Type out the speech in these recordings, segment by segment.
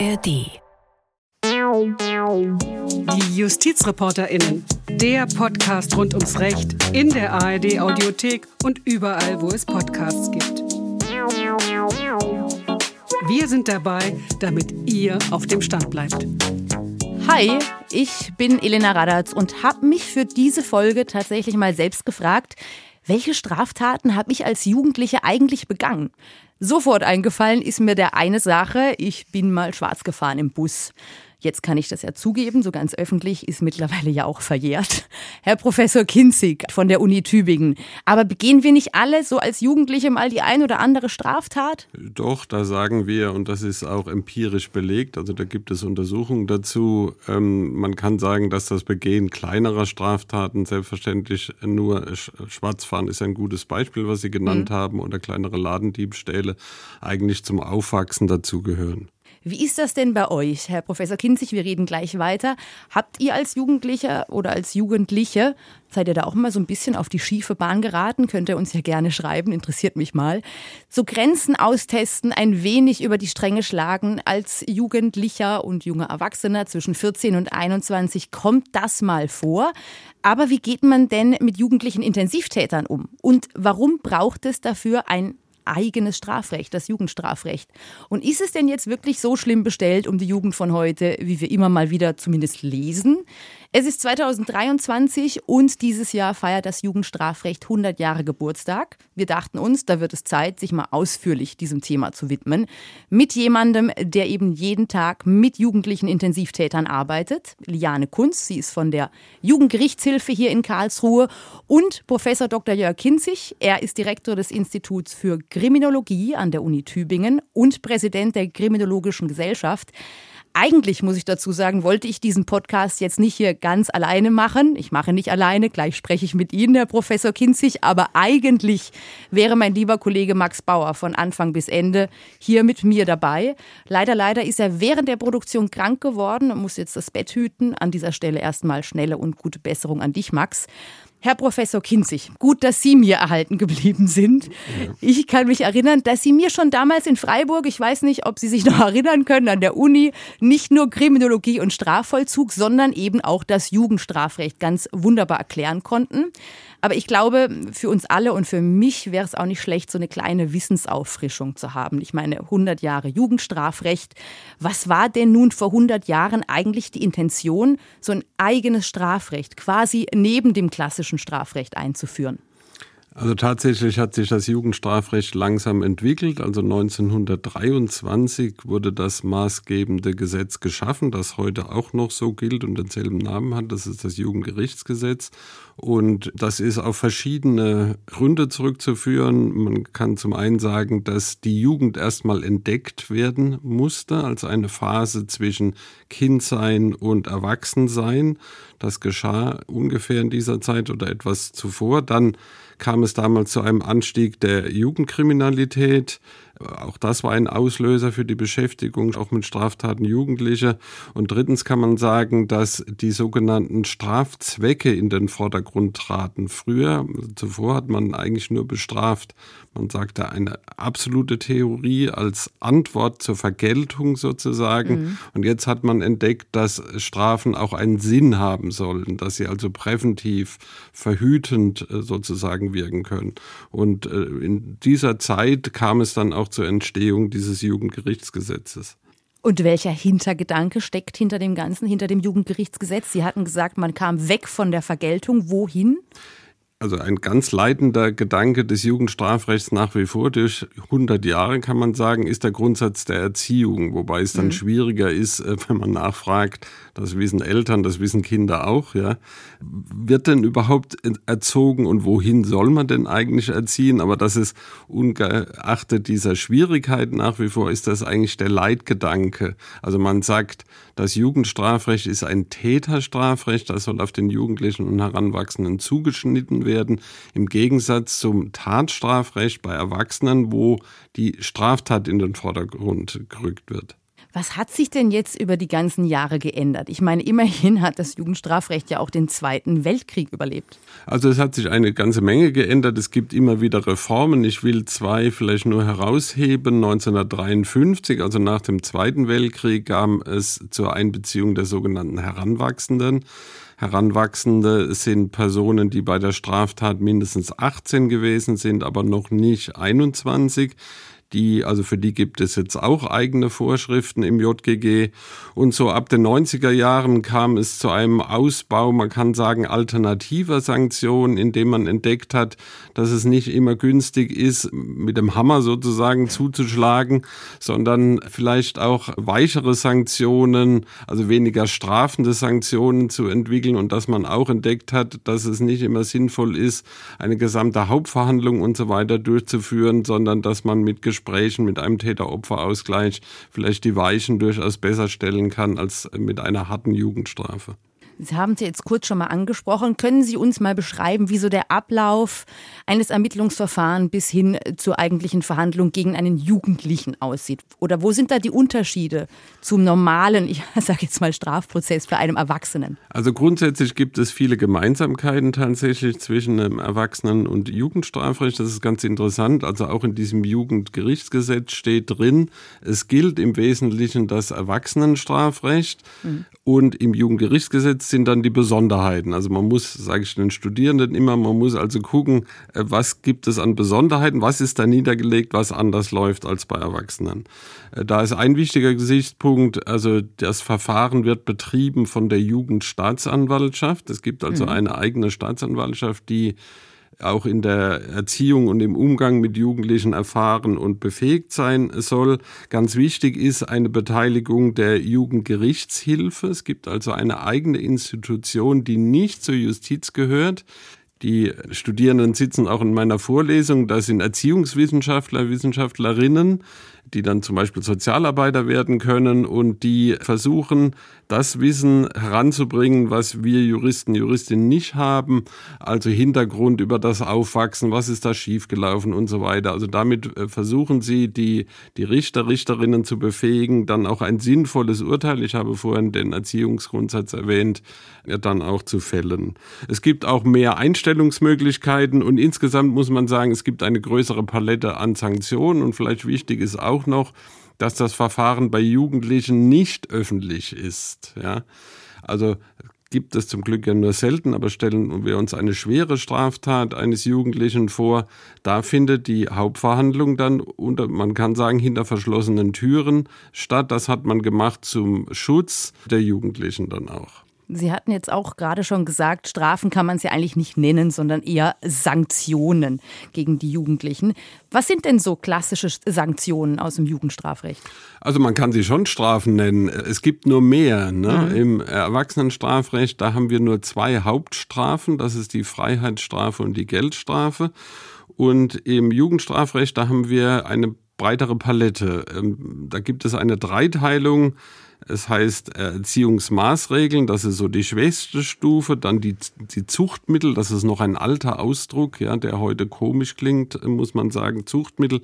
ARD. Die JustizreporterInnen. Der Podcast rund ums Recht in der ARD Audiothek und überall, wo es Podcasts gibt. Wir sind dabei, damit ihr auf dem Stand bleibt. Hi, ich bin Elena Radatz und habe mich für diese Folge tatsächlich mal selbst gefragt, welche Straftaten habe ich als Jugendliche eigentlich begangen? Sofort eingefallen ist mir der eine Sache, ich bin mal schwarz gefahren im Bus. Jetzt kann ich das ja zugeben, so ganz öffentlich ist mittlerweile ja auch verjährt. Herr Professor Kinzig von der Uni Tübingen. Aber begehen wir nicht alle so als Jugendliche mal die ein oder andere Straftat? Doch, da sagen wir, und das ist auch empirisch belegt, also da gibt es Untersuchungen dazu, ähm, man kann sagen, dass das Begehen kleinerer Straftaten selbstverständlich nur Schwarzfahren ist ein gutes Beispiel, was Sie genannt mhm. haben, oder kleinere Ladendiebstähle eigentlich zum Aufwachsen dazugehören. Wie ist das denn bei euch, Herr Professor Kinzig? Wir reden gleich weiter. Habt ihr als Jugendlicher oder als Jugendliche, seid ihr da auch mal so ein bisschen auf die schiefe Bahn geraten? Könnt ihr uns ja gerne schreiben, interessiert mich mal. So Grenzen austesten, ein wenig über die Stränge schlagen als Jugendlicher und junger Erwachsener zwischen 14 und 21. Kommt das mal vor? Aber wie geht man denn mit jugendlichen Intensivtätern um? Und warum braucht es dafür ein eigenes Strafrecht, das Jugendstrafrecht. Und ist es denn jetzt wirklich so schlimm bestellt um die Jugend von heute, wie wir immer mal wieder zumindest lesen? Es ist 2023 und dieses Jahr feiert das Jugendstrafrecht 100 Jahre Geburtstag. Wir dachten uns, da wird es Zeit, sich mal ausführlich diesem Thema zu widmen. Mit jemandem, der eben jeden Tag mit jugendlichen Intensivtätern arbeitet. Liane Kunz, sie ist von der Jugendgerichtshilfe hier in Karlsruhe. Und Professor Dr. Jörg Kinzig, er ist Direktor des Instituts für Kriminologie an der Uni Tübingen und Präsident der Kriminologischen Gesellschaft. Eigentlich muss ich dazu sagen, wollte ich diesen Podcast jetzt nicht hier ganz alleine machen. Ich mache nicht alleine, gleich spreche ich mit Ihnen, Herr Professor Kinzig, aber eigentlich wäre mein lieber Kollege Max Bauer von Anfang bis Ende hier mit mir dabei. Leider, leider ist er während der Produktion krank geworden und muss jetzt das Bett hüten. An dieser Stelle erstmal schnelle und gute Besserung an dich, Max. Herr Professor Kinzig, gut, dass Sie mir erhalten geblieben sind. Ich kann mich erinnern, dass Sie mir schon damals in Freiburg, ich weiß nicht, ob Sie sich noch erinnern können, an der Uni nicht nur Kriminologie und Strafvollzug, sondern eben auch das Jugendstrafrecht ganz wunderbar erklären konnten. Aber ich glaube, für uns alle und für mich wäre es auch nicht schlecht, so eine kleine Wissensauffrischung zu haben. Ich meine, 100 Jahre Jugendstrafrecht. Was war denn nun vor 100 Jahren eigentlich die Intention, so ein eigenes Strafrecht quasi neben dem klassischen Strafrecht einzuführen? Also tatsächlich hat sich das Jugendstrafrecht langsam entwickelt. Also 1923 wurde das maßgebende Gesetz geschaffen, das heute auch noch so gilt und denselben Namen hat. Das ist das Jugendgerichtsgesetz. Und das ist auf verschiedene Gründe zurückzuführen. Man kann zum einen sagen, dass die Jugend erstmal entdeckt werden musste als eine Phase zwischen Kindsein und Erwachsensein. Das geschah ungefähr in dieser Zeit oder etwas zuvor. Dann kam es damals zu einem Anstieg der Jugendkriminalität. Auch das war ein Auslöser für die Beschäftigung, auch mit Straftaten Jugendlicher. Und drittens kann man sagen, dass die sogenannten Strafzwecke in den Vordergrund traten. Früher, zuvor hat man eigentlich nur bestraft. Man sagte eine absolute Theorie als Antwort zur Vergeltung sozusagen. Mhm. Und jetzt hat man entdeckt, dass Strafen auch einen Sinn haben sollen, dass sie also präventiv, verhütend äh, sozusagen wirken können. Und äh, in dieser Zeit kam es dann auch zur Entstehung dieses Jugendgerichtsgesetzes. Und welcher Hintergedanke steckt hinter dem Ganzen, hinter dem Jugendgerichtsgesetz? Sie hatten gesagt, man kam weg von der Vergeltung. Wohin? also ein ganz leitender Gedanke des Jugendstrafrechts nach wie vor durch 100 Jahre, kann man sagen, ist der Grundsatz der Erziehung, wobei es dann mhm. schwieriger ist, äh, wenn man nachfragt, das wissen Eltern, das wissen Kinder auch, ja. Wird denn überhaupt erzogen und wohin soll man denn eigentlich erziehen? Aber das ist ungeachtet dieser Schwierigkeit nach wie vor, ist das eigentlich der Leitgedanke. Also man sagt, das Jugendstrafrecht ist ein Täterstrafrecht, das soll auf den Jugendlichen und Heranwachsenden zugeschnitten werden, im Gegensatz zum Tatstrafrecht bei Erwachsenen, wo die Straftat in den Vordergrund gerückt wird. Was hat sich denn jetzt über die ganzen Jahre geändert? Ich meine, immerhin hat das Jugendstrafrecht ja auch den Zweiten Weltkrieg überlebt. Also es hat sich eine ganze Menge geändert. Es gibt immer wieder Reformen. Ich will zwei vielleicht nur herausheben. 1953, also nach dem Zweiten Weltkrieg, kam es zur Einbeziehung der sogenannten Heranwachsenden. Heranwachsende sind Personen, die bei der Straftat mindestens 18 gewesen sind, aber noch nicht 21 die, also für die gibt es jetzt auch eigene Vorschriften im JGG. Und so ab den 90er Jahren kam es zu einem Ausbau, man kann sagen, alternativer Sanktionen, indem man entdeckt hat, dass es nicht immer günstig ist, mit dem Hammer sozusagen zuzuschlagen, sondern vielleicht auch weichere Sanktionen, also weniger strafende Sanktionen zu entwickeln und dass man auch entdeckt hat, dass es nicht immer sinnvoll ist, eine gesamte Hauptverhandlung und so weiter durchzuführen, sondern dass man mit Gesprächen Gesprächen mit einem Täter-Opfer-Ausgleich vielleicht die Weichen durchaus besser stellen kann als mit einer harten Jugendstrafe. Sie haben es jetzt kurz schon mal angesprochen. Können Sie uns mal beschreiben, wie so der Ablauf eines Ermittlungsverfahrens bis hin zur eigentlichen Verhandlung gegen einen Jugendlichen aussieht? Oder wo sind da die Unterschiede zum normalen, ich sage jetzt mal Strafprozess für einen Erwachsenen? Also grundsätzlich gibt es viele Gemeinsamkeiten tatsächlich zwischen einem Erwachsenen- und Jugendstrafrecht. Das ist ganz interessant. Also auch in diesem Jugendgerichtsgesetz steht drin, es gilt im Wesentlichen das Erwachsenenstrafrecht mhm. Und im Jugendgerichtsgesetz sind dann die Besonderheiten. Also man muss, sage ich den Studierenden immer, man muss also gucken, äh, was gibt es an Besonderheiten, was ist da niedergelegt, was anders läuft als bei Erwachsenen. Äh, da ist ein wichtiger Gesichtspunkt, also das Verfahren wird betrieben von der Jugendstaatsanwaltschaft. Es gibt also mhm. eine eigene Staatsanwaltschaft, die auch in der Erziehung und im Umgang mit Jugendlichen erfahren und befähigt sein soll. Ganz wichtig ist eine Beteiligung der Jugendgerichtshilfe. Es gibt also eine eigene Institution, die nicht zur Justiz gehört. Die Studierenden sitzen auch in meiner Vorlesung. Da sind Erziehungswissenschaftler, Wissenschaftlerinnen, die dann zum Beispiel Sozialarbeiter werden können und die versuchen, das Wissen heranzubringen, was wir Juristen, Juristinnen nicht haben. Also Hintergrund über das Aufwachsen, was ist da schiefgelaufen und so weiter. Also damit äh, versuchen sie, die, die Richter, Richterinnen zu befähigen, dann auch ein sinnvolles Urteil, ich habe vorhin den Erziehungsgrundsatz erwähnt, dann auch zu fällen. Es gibt auch mehr Einstellungsmöglichkeiten und insgesamt muss man sagen, es gibt eine größere Palette an Sanktionen und vielleicht wichtig ist auch noch, dass das Verfahren bei Jugendlichen nicht öffentlich ist. Ja? Also gibt es zum Glück ja nur selten, aber stellen wir uns eine schwere Straftat eines Jugendlichen vor, da findet die Hauptverhandlung dann unter, man kann sagen, hinter verschlossenen Türen statt. Das hat man gemacht zum Schutz der Jugendlichen dann auch. Sie hatten jetzt auch gerade schon gesagt, Strafen kann man es ja eigentlich nicht nennen, sondern eher Sanktionen gegen die Jugendlichen. Was sind denn so klassische Sanktionen aus dem Jugendstrafrecht? Also man kann sie schon Strafen nennen. Es gibt nur mehr. Ne? Mhm. Im Erwachsenenstrafrecht, da haben wir nur zwei Hauptstrafen. Das ist die Freiheitsstrafe und die Geldstrafe. Und im Jugendstrafrecht, da haben wir eine breitere Palette. Ähm, da gibt es eine Dreiteilung es heißt Erziehungsmaßregeln, das ist so die schwächste Stufe. Dann die, die Zuchtmittel, das ist noch ein alter Ausdruck, ja, der heute komisch klingt, muss man sagen. Zuchtmittel.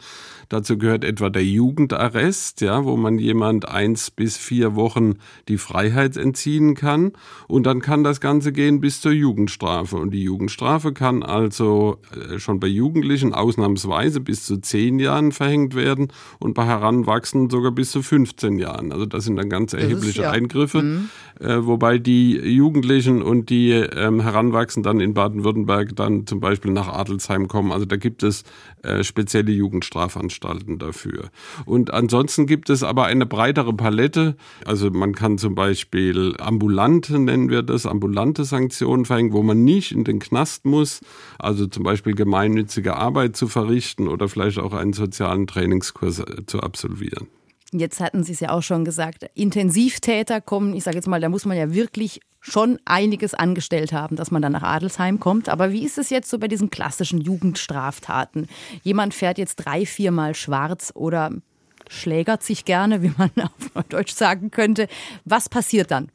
Dazu gehört etwa der Jugendarrest, ja, wo man jemand eins bis vier Wochen die Freiheit entziehen kann. Und dann kann das Ganze gehen bis zur Jugendstrafe. Und die Jugendstrafe kann also äh, schon bei Jugendlichen ausnahmsweise bis zu zehn Jahren verhängt werden und bei Heranwachsenden sogar bis zu 15 Jahren. Also das sind dann ganz ganz erhebliche ist, ja. Eingriffe, mhm. äh, wobei die Jugendlichen und die ähm, Heranwachsenden dann in Baden-Württemberg dann zum Beispiel nach Adelsheim kommen. Also da gibt es äh, spezielle Jugendstrafanstalten dafür. Und ansonsten gibt es aber eine breitere Palette. Also man kann zum Beispiel ambulante, nennen wir das, ambulante Sanktionen verhängen, wo man nicht in den Knast muss. Also zum Beispiel gemeinnützige Arbeit zu verrichten oder vielleicht auch einen sozialen Trainingskurs äh, zu absolvieren. Jetzt hatten Sie es ja auch schon gesagt, Intensivtäter kommen, ich sage jetzt mal, da muss man ja wirklich schon einiges angestellt haben, dass man dann nach Adelsheim kommt. Aber wie ist es jetzt so bei diesen klassischen Jugendstraftaten? Jemand fährt jetzt drei, viermal schwarz oder schlägert sich gerne, wie man auf Deutsch sagen könnte. Was passiert dann?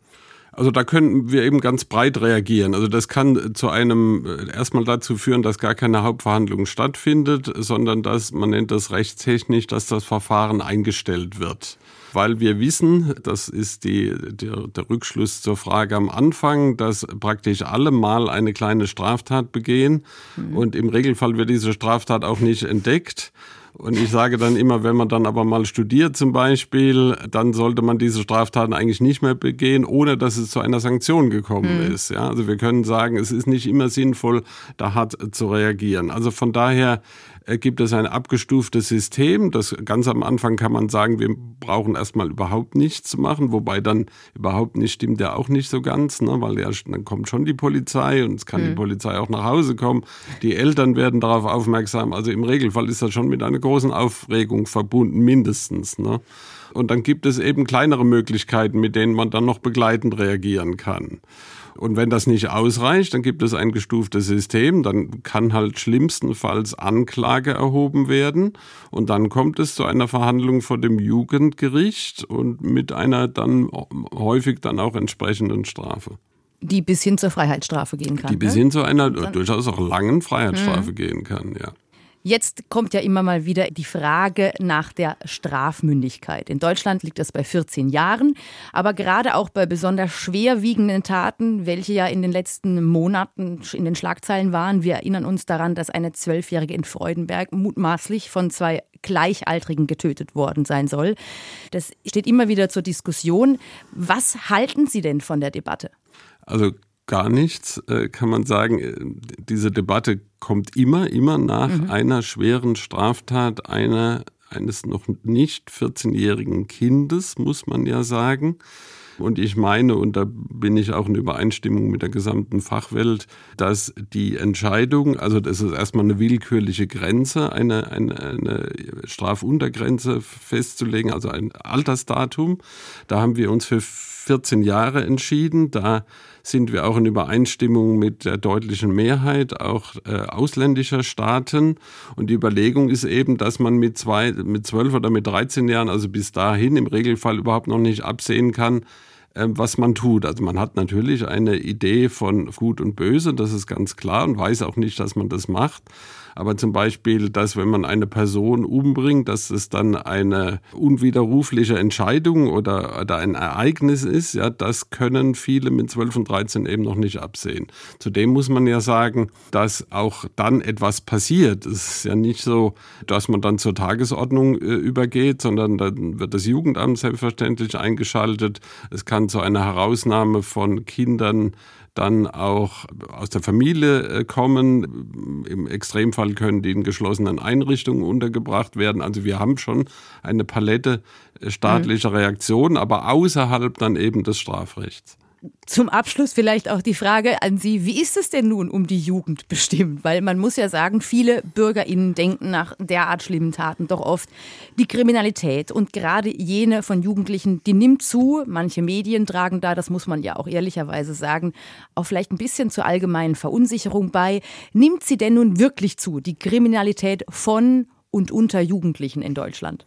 Also da können wir eben ganz breit reagieren. Also das kann zu einem äh, erstmal dazu führen, dass gar keine Hauptverhandlung stattfindet, sondern dass man nennt das rechtstechnisch, dass das Verfahren eingestellt wird. Weil wir wissen, das ist die, der, der Rückschluss zur Frage am Anfang, dass praktisch alle mal eine kleine Straftat begehen mhm. und im Regelfall wird diese Straftat auch nicht entdeckt. Und ich sage dann immer, wenn man dann aber mal studiert zum Beispiel, dann sollte man diese Straftaten eigentlich nicht mehr begehen, ohne dass es zu einer Sanktion gekommen mhm. ist. Ja, also wir können sagen, es ist nicht immer sinnvoll, da hart zu reagieren. Also von daher gibt es ein abgestuftes System. Das ganz am Anfang kann man sagen, wir brauchen erstmal überhaupt nichts zu machen, wobei dann überhaupt nicht stimmt ja auch nicht so ganz, ne? weil ja dann kommt schon die Polizei und es kann mhm. die Polizei auch nach Hause kommen. Die Eltern werden darauf aufmerksam. Also im Regelfall ist das schon mit einer großen Aufregung verbunden, mindestens. Ne? Und dann gibt es eben kleinere Möglichkeiten, mit denen man dann noch begleitend reagieren kann. Und wenn das nicht ausreicht, dann gibt es ein gestuftes System, dann kann halt schlimmstenfalls Anklage erhoben werden und dann kommt es zu einer Verhandlung vor dem Jugendgericht und mit einer dann häufig dann auch entsprechenden Strafe. Die bis hin zur Freiheitsstrafe gehen kann. Die bis ne? hin zu einer durchaus auch langen Freiheitsstrafe mhm. gehen kann, ja. Jetzt kommt ja immer mal wieder die Frage nach der Strafmündigkeit. In Deutschland liegt das bei 14 Jahren, aber gerade auch bei besonders schwerwiegenden Taten, welche ja in den letzten Monaten in den Schlagzeilen waren. Wir erinnern uns daran, dass eine Zwölfjährige in Freudenberg mutmaßlich von zwei Gleichaltrigen getötet worden sein soll. Das steht immer wieder zur Diskussion. Was halten Sie denn von der Debatte? Also gar nichts, äh, kann man sagen. Äh, diese Debatte kommt immer, immer nach mhm. einer schweren Straftat einer, eines noch nicht 14-jährigen Kindes, muss man ja sagen. Und ich meine, und da bin ich auch in Übereinstimmung mit der gesamten Fachwelt, dass die Entscheidung, also das ist erstmal eine willkürliche Grenze, eine, eine, eine Strafuntergrenze festzulegen, also ein Altersdatum. Da haben wir uns für 14 Jahre entschieden. Da sind wir auch in Übereinstimmung mit der deutlichen Mehrheit auch äh, ausländischer Staaten. Und die Überlegung ist eben, dass man mit zwei, mit zwölf oder mit 13 Jahren, also bis dahin im Regelfall überhaupt noch nicht absehen kann, äh, was man tut. Also man hat natürlich eine Idee von Gut und Böse, das ist ganz klar und weiß auch nicht, dass man das macht. Aber zum Beispiel, dass wenn man eine Person umbringt, dass es dann eine unwiderrufliche Entscheidung oder, oder ein Ereignis ist, ja, das können viele mit 12 und 13 eben noch nicht absehen. Zudem muss man ja sagen, dass auch dann etwas passiert. Es ist ja nicht so, dass man dann zur Tagesordnung äh, übergeht, sondern dann wird das Jugendamt selbstverständlich eingeschaltet. Es kann zu einer Herausnahme von Kindern dann auch aus der Familie äh, kommen. Im Extremfall können die in geschlossenen Einrichtungen untergebracht werden. Also wir haben schon eine Palette äh, staatlicher mhm. Reaktionen, aber außerhalb dann eben des Strafrechts. Zum Abschluss vielleicht auch die Frage an Sie, wie ist es denn nun um die Jugend bestimmt? Weil man muss ja sagen, viele BürgerInnen denken nach derart schlimmen Taten doch oft, die Kriminalität und gerade jene von Jugendlichen, die nimmt zu. Manche Medien tragen da, das muss man ja auch ehrlicherweise sagen, auch vielleicht ein bisschen zur allgemeinen Verunsicherung bei. Nimmt sie denn nun wirklich zu, die Kriminalität von und unter Jugendlichen in Deutschland?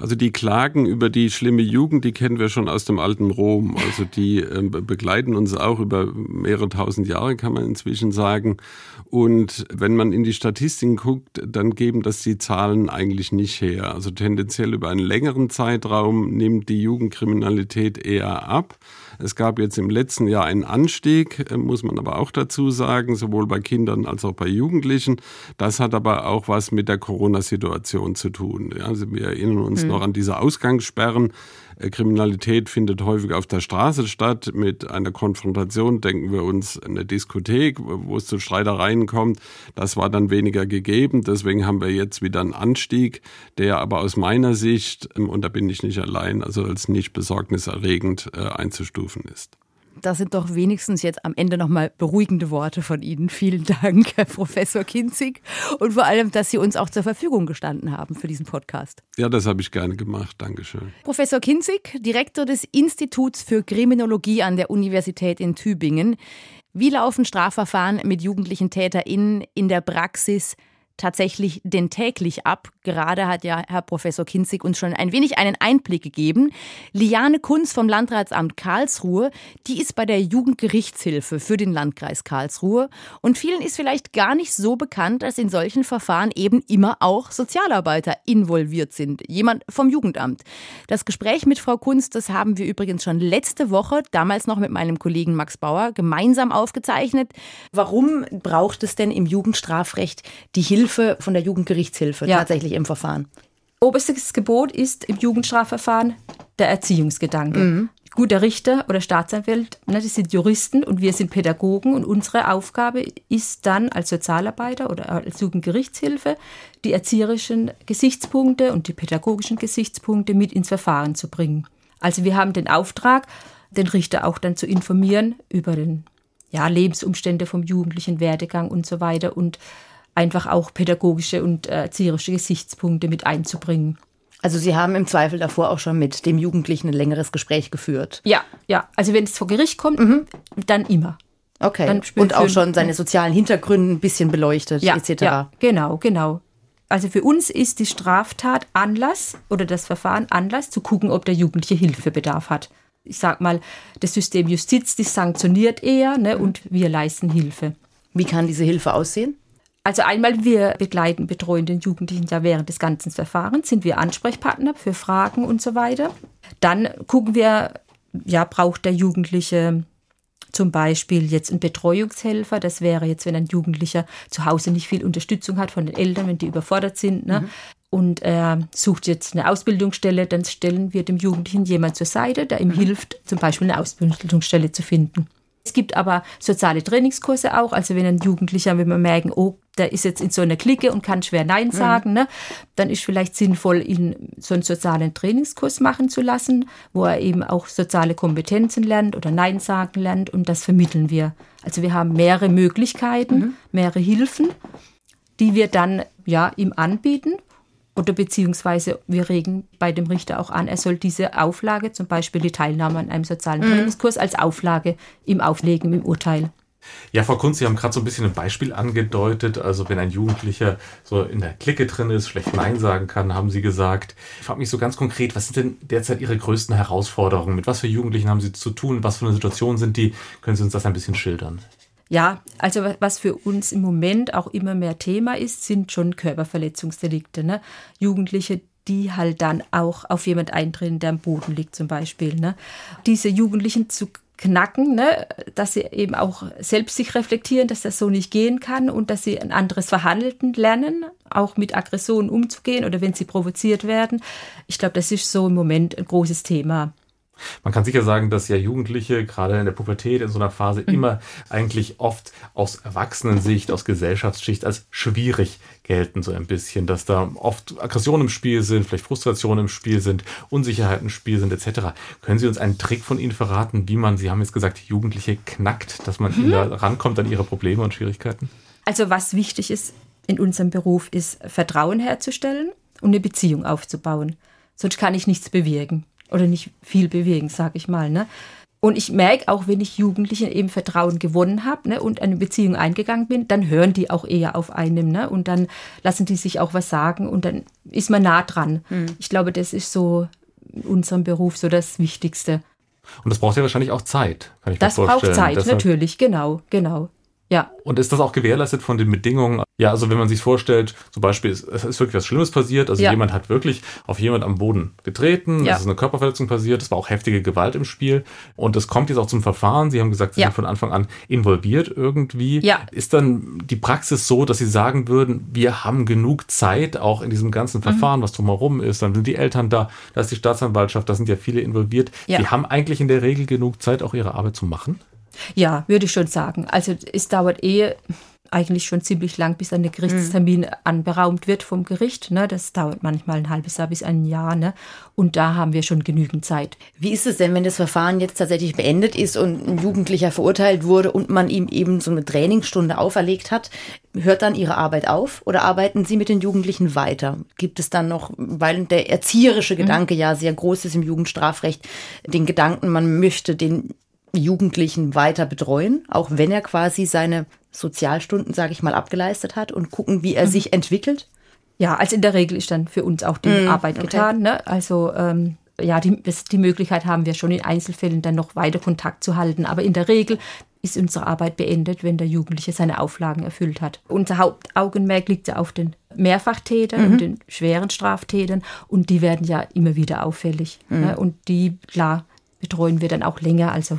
Also die Klagen über die schlimme Jugend, die kennen wir schon aus dem alten Rom. Also die äh, begleiten uns auch über mehrere tausend Jahre, kann man inzwischen sagen. Und wenn man in die Statistiken guckt, dann geben das die Zahlen eigentlich nicht her. Also tendenziell über einen längeren Zeitraum nimmt die Jugendkriminalität eher ab. Es gab jetzt im letzten Jahr einen Anstieg, äh, muss man aber auch dazu sagen, sowohl bei Kindern als auch bei Jugendlichen. Das hat aber auch was mit der Corona-Situation zu tun. Also wir erinnern uns mhm. noch an diese Ausgangssperren. Äh, Kriminalität findet häufig auf der Straße statt. Mit einer Konfrontation denken wir uns eine Diskothek, wo es zu Streitereien kommt. Das war dann weniger gegeben. Deswegen haben wir jetzt wieder einen Anstieg, der aber aus meiner Sicht, ähm, und da bin ich nicht allein, also als nicht besorgniserregend äh, einzustufen ist. Das sind doch wenigstens jetzt am Ende nochmal beruhigende Worte von Ihnen. Vielen Dank, Herr Professor Kinzig. Und vor allem, dass Sie uns auch zur Verfügung gestanden haben für diesen Podcast. Ja, das habe ich gerne gemacht. Dankeschön. Professor Kinzig, Direktor des Instituts für Kriminologie an der Universität in Tübingen. Wie laufen Strafverfahren mit jugendlichen TäterInnen in der Praxis tatsächlich denn täglich ab? Gerade hat ja Herr Professor Kinzig uns schon ein wenig einen Einblick gegeben. Liane Kunz vom Landratsamt Karlsruhe, die ist bei der Jugendgerichtshilfe für den Landkreis Karlsruhe. Und vielen ist vielleicht gar nicht so bekannt, dass in solchen Verfahren eben immer auch Sozialarbeiter involviert sind. Jemand vom Jugendamt. Das Gespräch mit Frau Kunz, das haben wir übrigens schon letzte Woche, damals noch mit meinem Kollegen Max Bauer, gemeinsam aufgezeichnet. Warum braucht es denn im Jugendstrafrecht die Hilfe von der Jugendgerichtshilfe ja. tatsächlich im Verfahren? Oberstes Gebot ist im Jugendstrafverfahren der Erziehungsgedanke. Mhm. Guter Richter oder Staatsanwalt, ne, das sind Juristen und wir sind Pädagogen und unsere Aufgabe ist dann als Sozialarbeiter oder als Jugendgerichtshilfe die erzieherischen Gesichtspunkte und die pädagogischen Gesichtspunkte mit ins Verfahren zu bringen. Also wir haben den Auftrag, den Richter auch dann zu informieren über den ja, Lebensumstände vom jugendlichen Werdegang und so weiter und einfach auch pädagogische und äh, erzieherische Gesichtspunkte mit einzubringen. Also Sie haben im Zweifel davor auch schon mit dem Jugendlichen ein längeres Gespräch geführt. Ja, ja. Also wenn es vor Gericht kommt, mhm. dann immer. Okay. Und auch schon seine sozialen Hintergründe ein bisschen beleuchtet, ja, etc. Ja, genau, genau. Also für uns ist die Straftat Anlass oder das Verfahren Anlass zu gucken, ob der Jugendliche Hilfebedarf hat ich sag mal, das System Justiz, das sanktioniert eher ne, und wir leisten Hilfe. Wie kann diese Hilfe aussehen? Also einmal, wir begleiten, betreuen den Jugendlichen ja während des ganzen Verfahrens, sind wir Ansprechpartner für Fragen und so weiter. Dann gucken wir, ja, braucht der Jugendliche zum Beispiel jetzt einen Betreuungshelfer. Das wäre jetzt, wenn ein Jugendlicher zu Hause nicht viel Unterstützung hat von den Eltern, wenn die überfordert sind. Ne? Mhm und er sucht jetzt eine Ausbildungsstelle, dann stellen wir dem Jugendlichen jemand zur Seite, der ihm mhm. hilft, zum Beispiel eine Ausbildungsstelle zu finden. Es gibt aber soziale Trainingskurse auch, also wenn ein Jugendlicher, wenn wir merken, oh, der ist jetzt in so einer Clique und kann schwer Nein mhm. sagen, mhm. ne, dann ist vielleicht sinnvoll, ihn so einen sozialen Trainingskurs machen zu lassen, wo er eben auch soziale Kompetenzen lernt oder Nein sagen lernt und das vermitteln wir. Also wir haben mehrere Möglichkeiten, mhm. mehrere Hilfen, die wir dann ja ihm anbieten oder beziehungsweise wir regen bei dem Richter auch an, er soll diese Auflage, zum Beispiel die Teilnahme an einem sozialen mhm. Trainingskurs, als Auflage ihm auflegen im Urteil. Ja, Frau Kunz, Sie haben gerade so ein bisschen ein Beispiel angedeutet. Also wenn ein Jugendlicher so in der Clique drin ist, schlecht Nein sagen kann, haben Sie gesagt. Ich frage mich so ganz konkret, was sind denn derzeit Ihre größten Herausforderungen? Mit was für Jugendlichen haben Sie zu tun? Was für eine Situation sind die? Können Sie uns das ein bisschen schildern? Ja, also was für uns im Moment auch immer mehr Thema ist, sind schon Körperverletzungsdelikte. Ne? Jugendliche, die halt dann auch auf jemand eintreten, der am Boden liegt zum Beispiel. Ne? Diese Jugendlichen zu knacken, ne? dass sie eben auch selbst sich reflektieren, dass das so nicht gehen kann und dass sie ein anderes Verhalten lernen, auch mit Aggressionen umzugehen oder wenn sie provoziert werden. Ich glaube, das ist so im Moment ein großes Thema. Man kann sicher sagen, dass ja Jugendliche gerade in der Pubertät in so einer Phase mhm. immer eigentlich oft aus Erwachsenensicht, aus Gesellschaftsschicht als schwierig gelten, so ein bisschen, dass da oft Aggressionen im Spiel sind, vielleicht Frustrationen im Spiel sind, Unsicherheiten im Spiel sind, etc. Können Sie uns einen Trick von Ihnen verraten, wie man, Sie haben jetzt gesagt, Jugendliche knackt, dass man mhm. da rankommt an ihre Probleme und Schwierigkeiten? Also was wichtig ist in unserem Beruf, ist Vertrauen herzustellen und eine Beziehung aufzubauen. Sonst kann ich nichts bewirken oder nicht viel bewegen, sag ich mal. Ne? Und ich merke auch, wenn ich Jugendlichen eben Vertrauen gewonnen habe ne, und eine Beziehung eingegangen bin, dann hören die auch eher auf einem ne, und dann lassen die sich auch was sagen und dann ist man nah dran. Mhm. Ich glaube, das ist so in unserem Beruf so das Wichtigste. Und das braucht ja wahrscheinlich auch Zeit, kann ich das mir vorstellen. Das braucht Zeit, Deshalb natürlich, genau, genau. Ja. Und ist das auch gewährleistet von den Bedingungen? Ja, also wenn man sich vorstellt, zum Beispiel, es ist wirklich was Schlimmes passiert, also ja. jemand hat wirklich auf jemand am Boden getreten, ja. es ist eine Körperverletzung passiert, es war auch heftige Gewalt im Spiel und es kommt jetzt auch zum Verfahren. Sie haben gesagt, Sie ja. sind von Anfang an involviert irgendwie. Ja. Ist dann die Praxis so, dass Sie sagen würden, wir haben genug Zeit auch in diesem ganzen Verfahren, mhm. was drumherum ist, dann sind die Eltern da, da ist die Staatsanwaltschaft, da sind ja viele involviert. Ja. Die haben eigentlich in der Regel genug Zeit, auch ihre Arbeit zu machen? Ja, würde ich schon sagen. Also es dauert eh eigentlich schon ziemlich lang, bis ein Gerichtstermin mhm. anberaumt wird vom Gericht. Ne? Das dauert manchmal ein halbes Jahr bis ein Jahr. Ne? Und da haben wir schon genügend Zeit. Wie ist es denn, wenn das Verfahren jetzt tatsächlich beendet ist und ein Jugendlicher verurteilt wurde und man ihm eben so eine Trainingsstunde auferlegt hat? Hört dann Ihre Arbeit auf oder arbeiten Sie mit den Jugendlichen weiter? Gibt es dann noch, weil der erzieherische mhm. Gedanke mhm. ja sehr groß ist im Jugendstrafrecht, den Gedanken, man möchte den Jugendlichen weiter betreuen, auch wenn er quasi seine Sozialstunden, sage ich mal, abgeleistet hat und gucken, wie er mhm. sich entwickelt? Ja, also in der Regel ist dann für uns auch die mhm, Arbeit okay. getan. Ne? Also ähm, ja, die, die Möglichkeit haben wir schon in Einzelfällen dann noch weiter Kontakt zu halten. Aber in der Regel ist unsere Arbeit beendet, wenn der Jugendliche seine Auflagen erfüllt hat. Unser Hauptaugenmerk liegt ja auf den Mehrfachtätern mhm. und den schweren Straftätern und die werden ja immer wieder auffällig. Mhm. Ne? Und die, klar, betreuen wir dann auch länger. Also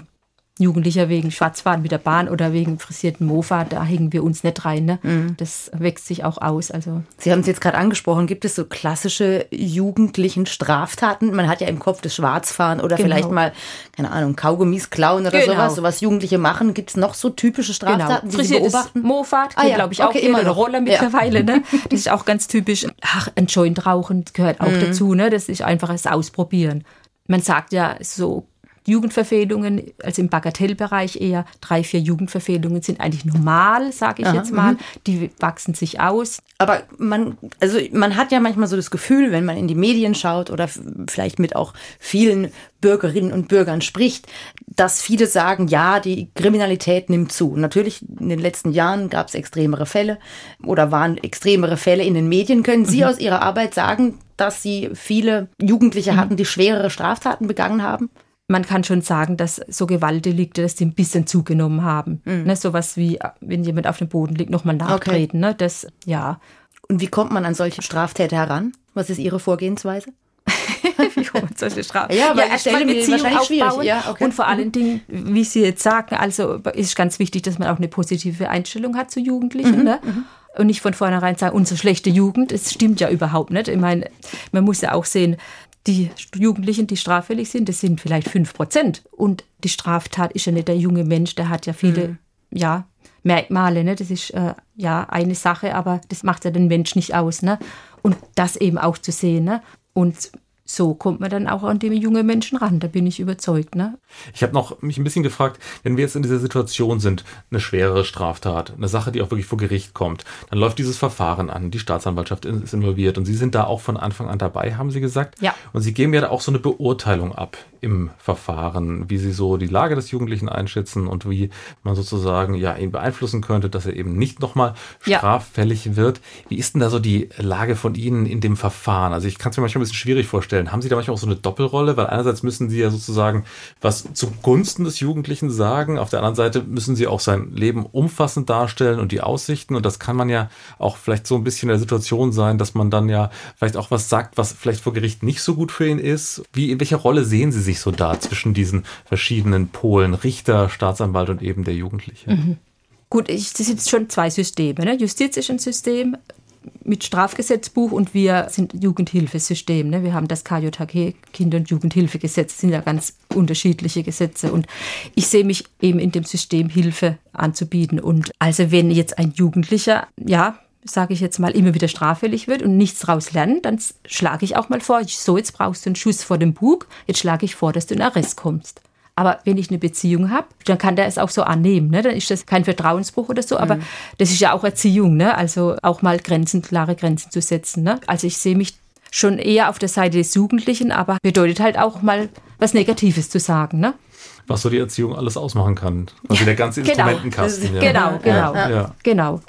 Jugendlicher wegen Schwarzfahren mit der Bahn oder wegen frisierten Mofa, da hängen wir uns nicht rein. Ne? Mhm. Das wächst sich auch aus. Also. Sie haben es jetzt gerade angesprochen, gibt es so klassische jugendlichen Straftaten? Man hat ja im Kopf das Schwarzfahren oder genau. vielleicht mal, keine Ahnung, Kaugummis klauen oder genau. sowas, so was Jugendliche machen. Gibt es noch so typische genau. Straftaten, genau. die Sie beobachten? Mofa, ah, ja. glaube ich, okay, auch immer eine Rolle mittlerweile. Ja. Ne? Das ist auch ganz typisch. Ach, ein Joint rauchen gehört auch mhm. dazu. Ne? Das ist einfach das Ausprobieren. Man sagt ja so Jugendverfehlungen, also im Bagatellbereich eher drei, vier Jugendverfehlungen sind eigentlich normal, sage ich Aha, jetzt mal. Mhm. Die wachsen sich aus. Aber man, also man hat ja manchmal so das Gefühl, wenn man in die Medien schaut oder vielleicht mit auch vielen Bürgerinnen und Bürgern spricht, dass viele sagen, ja, die Kriminalität nimmt zu. Natürlich in den letzten Jahren gab es extremere Fälle oder waren extremere Fälle in den Medien. Können Sie mhm. aus Ihrer Arbeit sagen, dass Sie viele Jugendliche mhm. hatten, die schwerere Straftaten begangen haben? Man kann schon sagen, dass so Gewaltdelikte, dass die ein bisschen zugenommen haben. Mhm. Ne, sowas wie, wenn jemand auf dem Boden liegt, nochmal nachtreten. Okay. Ne, das, ja. Und wie kommt man an solche Straftäter heran? Was ist Ihre Vorgehensweise? wie kommt man solche Straftäter? Ja, weil ja, ich stelle mir wahrscheinlich schwierig. Ja, okay. Und vor allen mhm. Dingen, wie Sie jetzt sagen, also ist ganz wichtig, dass man auch eine positive Einstellung hat zu Jugendlichen. Mhm. Ne? Mhm und nicht von vornherein sagen, unsere schlechte Jugend. Es stimmt ja überhaupt nicht. Ich meine, man muss ja auch sehen, die Jugendlichen, die straffällig sind, das sind vielleicht fünf Prozent. Und die Straftat ist ja nicht der junge Mensch, der hat ja viele, mhm. ja, Merkmale, ne? Das ist äh, ja eine Sache, aber das macht ja den Mensch nicht aus, ne? Und das eben auch zu sehen, ne? Und so kommt man dann auch an die jungen Menschen ran, da bin ich überzeugt. Ne? Ich habe noch mich ein bisschen gefragt, wenn wir jetzt in dieser Situation sind, eine schwerere Straftat, eine Sache, die auch wirklich vor Gericht kommt, dann läuft dieses Verfahren an, die Staatsanwaltschaft ist involviert und Sie sind da auch von Anfang an dabei, haben Sie gesagt? Ja. Und Sie geben ja da auch so eine Beurteilung ab im Verfahren, wie Sie so die Lage des Jugendlichen einschätzen und wie man sozusagen ja ihn beeinflussen könnte, dass er eben nicht nochmal straffällig ja. wird. Wie ist denn da so die Lage von Ihnen in dem Verfahren? Also ich kann es mir manchmal ein bisschen schwierig vorstellen, vorstellen? Haben Sie da manchmal auch so eine Doppelrolle? Weil einerseits müssen Sie ja sozusagen was zugunsten des Jugendlichen sagen, auf der anderen Seite müssen Sie auch sein Leben umfassend darstellen und die Aussichten. Und das kann man ja auch vielleicht so ein bisschen in der Situation sein, dass man dann ja vielleicht auch was sagt, was vielleicht vor Gericht nicht so gut für ihn ist. Wie, in welcher Rolle sehen Sie sich so da zwischen diesen verschiedenen Polen, Richter, Staatsanwalt und eben der Jugendliche? Mhm. Gut, ich, das sind schon zwei Systeme. Ne? Justiz ist ein System, mit Strafgesetzbuch und wir sind Jugendhilfesystem. Ne? Wir haben das KJHG, Kinder- und Jugendhilfegesetz, sind ja ganz unterschiedliche Gesetze. Und ich sehe mich eben in dem System, Hilfe anzubieten. Und also wenn jetzt ein Jugendlicher, ja, sage ich jetzt mal, immer wieder straffällig wird und nichts daraus lernt, dann schlage ich auch mal vor, so jetzt brauchst du einen Schuss vor dem Bug, jetzt schlage ich vor, dass du in Arrest kommst. Aber wenn ich eine Beziehung habe, dann kann der es auch so annehmen. Ne? Dann ist das kein Vertrauensbruch oder so. Aber mhm. das ist ja auch Erziehung. Ne? Also auch mal Grenzen, klare Grenzen zu setzen. Ne? Also ich sehe mich schon eher auf der Seite des Jugendlichen, aber bedeutet halt auch mal was Negatives zu sagen. Ne? Was so die Erziehung alles ausmachen kann. Also der ganze genau. Instrumentenkasten. Ja. Genau, genau, ja. genau.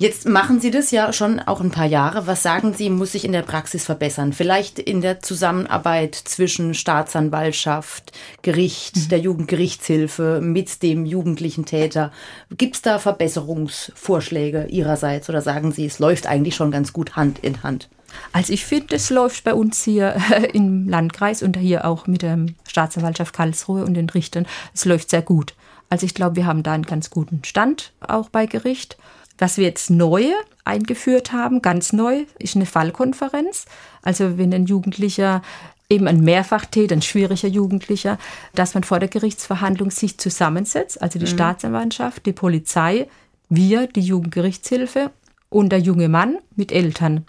Jetzt machen Sie das ja schon auch ein paar Jahre. Was sagen Sie, muss sich in der Praxis verbessern? Vielleicht in der Zusammenarbeit zwischen Staatsanwaltschaft, Gericht, mhm. der Jugendgerichtshilfe mit dem jugendlichen Täter. Gibt es da Verbesserungsvorschläge Ihrerseits oder sagen Sie, es läuft eigentlich schon ganz gut Hand in Hand? Also ich finde, es läuft bei uns hier im Landkreis und hier auch mit der Staatsanwaltschaft Karlsruhe und den Richtern, es läuft sehr gut. Also ich glaube, wir haben da einen ganz guten Stand auch bei Gericht. Was wir jetzt neu eingeführt haben, ganz neu, ist eine Fallkonferenz. Also wenn ein Jugendlicher eben ein Mehrfachtäter, ein schwieriger Jugendlicher, dass man vor der Gerichtsverhandlung sich zusammensetzt, also die mhm. Staatsanwaltschaft, die Polizei, wir, die Jugendgerichtshilfe und der junge Mann mit Eltern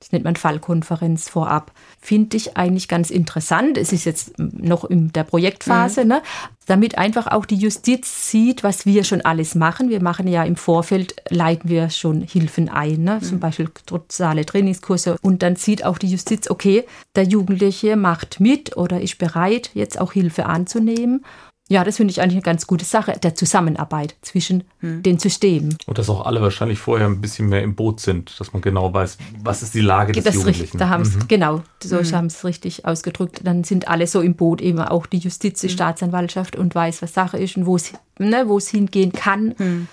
das nennt man Fallkonferenz vorab, finde ich eigentlich ganz interessant. Es ist jetzt noch in der Projektphase, mhm. ne? damit einfach auch die Justiz sieht, was wir schon alles machen. Wir machen ja im Vorfeld, leiten wir schon Hilfen ein, ne? Mhm. zum Beispiel soziale Trainingskurse. Und dann sieht auch die Justiz, okay, der Jugendliche macht mit oder ist bereit, jetzt auch Hilfe anzunehmen. Ja, das finde ich eigentlich eine ganz gute Sache, der Zusammenarbeit zwischen hm. den Systemen. Und dass auch alle wahrscheinlich vorher ein bisschen mehr im Boot sind, dass man genau weiß, was ist die Lage des das Jugendlichen. Richtig, da haben mhm. genau, so mhm. haben es richtig ausgedrückt. Dann sind alle so im Boot, eben auch die Justiz, die mhm. Staatsanwaltschaft und weiß, was Sache ist und wo es ne, hingehen kann. Mhm.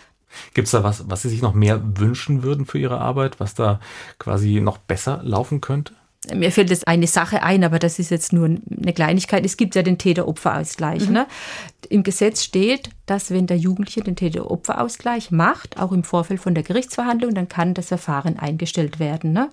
Gibt es da was, was Sie sich noch mehr wünschen würden für Ihre Arbeit, was da quasi noch besser laufen könnte? Mir fällt jetzt eine Sache ein, aber das ist jetzt nur eine Kleinigkeit. Es gibt ja den Täter-Opfer-Ausgleich. Mhm. Ne? Im Gesetz steht, dass wenn der Jugendliche den Täter-Opfer-Ausgleich macht, auch im Vorfeld von der Gerichtsverhandlung, dann kann das Verfahren eingestellt werden. Ne?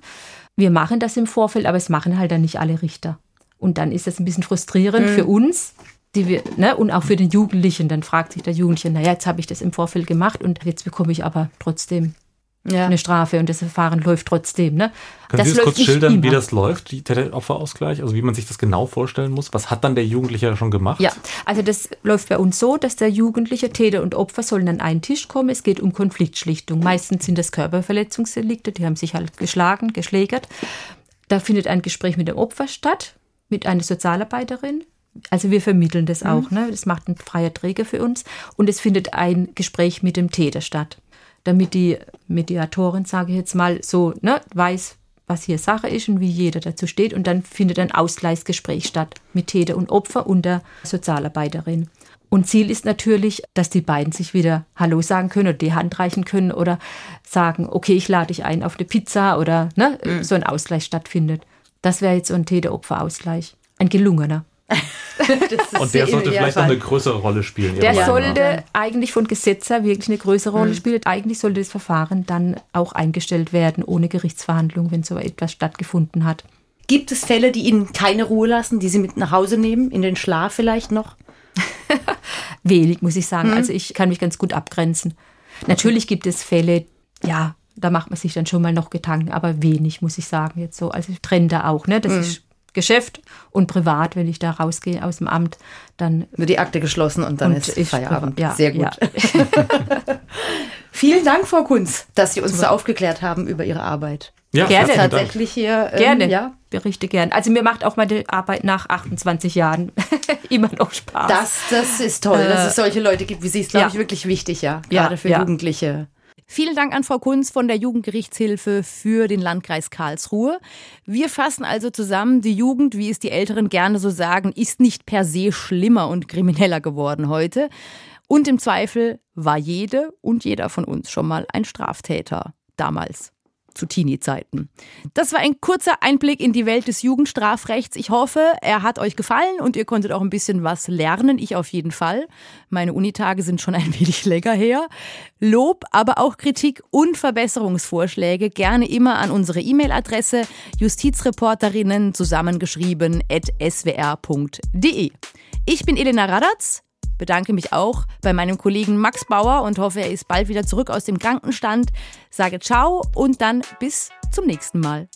Wir machen das im Vorfeld, aber es machen halt dann nicht alle Richter. Und dann ist das ein bisschen frustrierend mhm. für uns, die wir, ne, und auch für den Jugendlichen. Dann fragt sich der Jugendliche, naja, jetzt habe ich das im Vorfeld gemacht und jetzt bekomme ich aber trotzdem ja. eine Strafe und das Verfahren läuft trotzdem. Ne? Können das Sie das kurz schildern, immer. wie das läuft, die Täter-Opfer-Ausgleich? Also wie man sich das genau vorstellen muss? Was hat dann der Jugendliche schon gemacht? Ja, also das läuft bei uns so, dass der Jugendliche, Täter und Opfer sollen an einen Tisch kommen. Es geht um Konfliktschlichtung. Meistens sind das Körperverletzungsdelikte, die haben sich halt geschlagen, geschlägert. Da findet ein Gespräch mit dem Opfer statt, mit einer Sozialarbeiterin, also wir vermitteln das mhm. auch, ne? Das macht ein freier Träger für uns. Und es findet ein Gespräch mit dem Täter statt damit die Mediatorin, sage ich jetzt mal, so ne, weiß, was hier Sache ist und wie jeder dazu steht. Und dann findet ein Ausgleichsgespräch statt mit Täter und Opfer und der Sozialarbeiterin. Und Ziel ist natürlich, dass die beiden sich wieder Hallo sagen können oder die Hand reichen können oder sagen, okay, ich lade dich ein auf eine Pizza oder ne, mhm. so ein Ausgleich stattfindet. Das wäre jetzt so ein Täter-Opfer-Ausgleich. Ein gelungener. und der sollte vielleicht noch eine größere Rolle spielen. Der sollte ja. eigentlich von Gesetz her wirklich eine größere Rolle mhm. spielen. Eigentlich sollte das Verfahren dann auch eingestellt werden, ohne Gerichtsverhandlung, wenn so etwas stattgefunden hat. Gibt es Fälle, die Ihnen keine Ruhe lassen, die Sie mit nach Hause nehmen, in den Schlaf vielleicht noch? Wenig, muss ich sagen. Mhm. Also ich kann mich ganz gut abgrenzen. Natürlich gibt es Fälle, ja, da macht man sich dann schon mal noch Gedanken, aber wenig, muss ich sagen, jetzt so. Also ich trenne da auch, ne? Das mhm. ist Geschäft und privat, wenn ich da rausgehe aus dem Amt, dann wird die Akte geschlossen und dann und ist Feierabend. Ja, Sehr gut. Ja. Vielen Dank, Frau Kunz, dass Sie uns so aufgeklärt haben über Ihre Arbeit. Ja, gerne. Tatsächlich hier. Ähm, gerne. Ja. Berichte gerne. Also mir macht auch meine Arbeit nach 28 Jahren immer noch Spaß. Das, das ist toll, äh, dass es solche Leute gibt wie Sie. Ist, glaube ja. ich, wirklich wichtig, ja. Gerade für Jugendliche. Vielen Dank an Frau Kunz von der Jugendgerichtshilfe für den Landkreis Karlsruhe. Wir fassen also zusammen, die Jugend, wie es die Älteren gerne so sagen, ist nicht per se schlimmer und krimineller geworden heute. Und im Zweifel war jede und jeder von uns schon mal ein Straftäter damals zu Teenie-Zeiten. Das war ein kurzer Einblick in die Welt des Jugendstrafrechts. Ich hoffe, er hat euch gefallen und ihr konntet auch ein bisschen was lernen. Ich auf jeden Fall. Meine Unitage sind schon ein wenig länger her. Lob, aber auch Kritik und Verbesserungsvorschläge gerne immer an unsere E-Mail-Adresse justizreporterinnen zusammengeschrieben at swr.de. Ich bin Elena Radatz bedanke mich auch bei meinem Kollegen Max Bauer und hoffe, er ist bald wieder zurück aus dem Krankenstand. Sage ciao und dann bis zum nächsten Mal.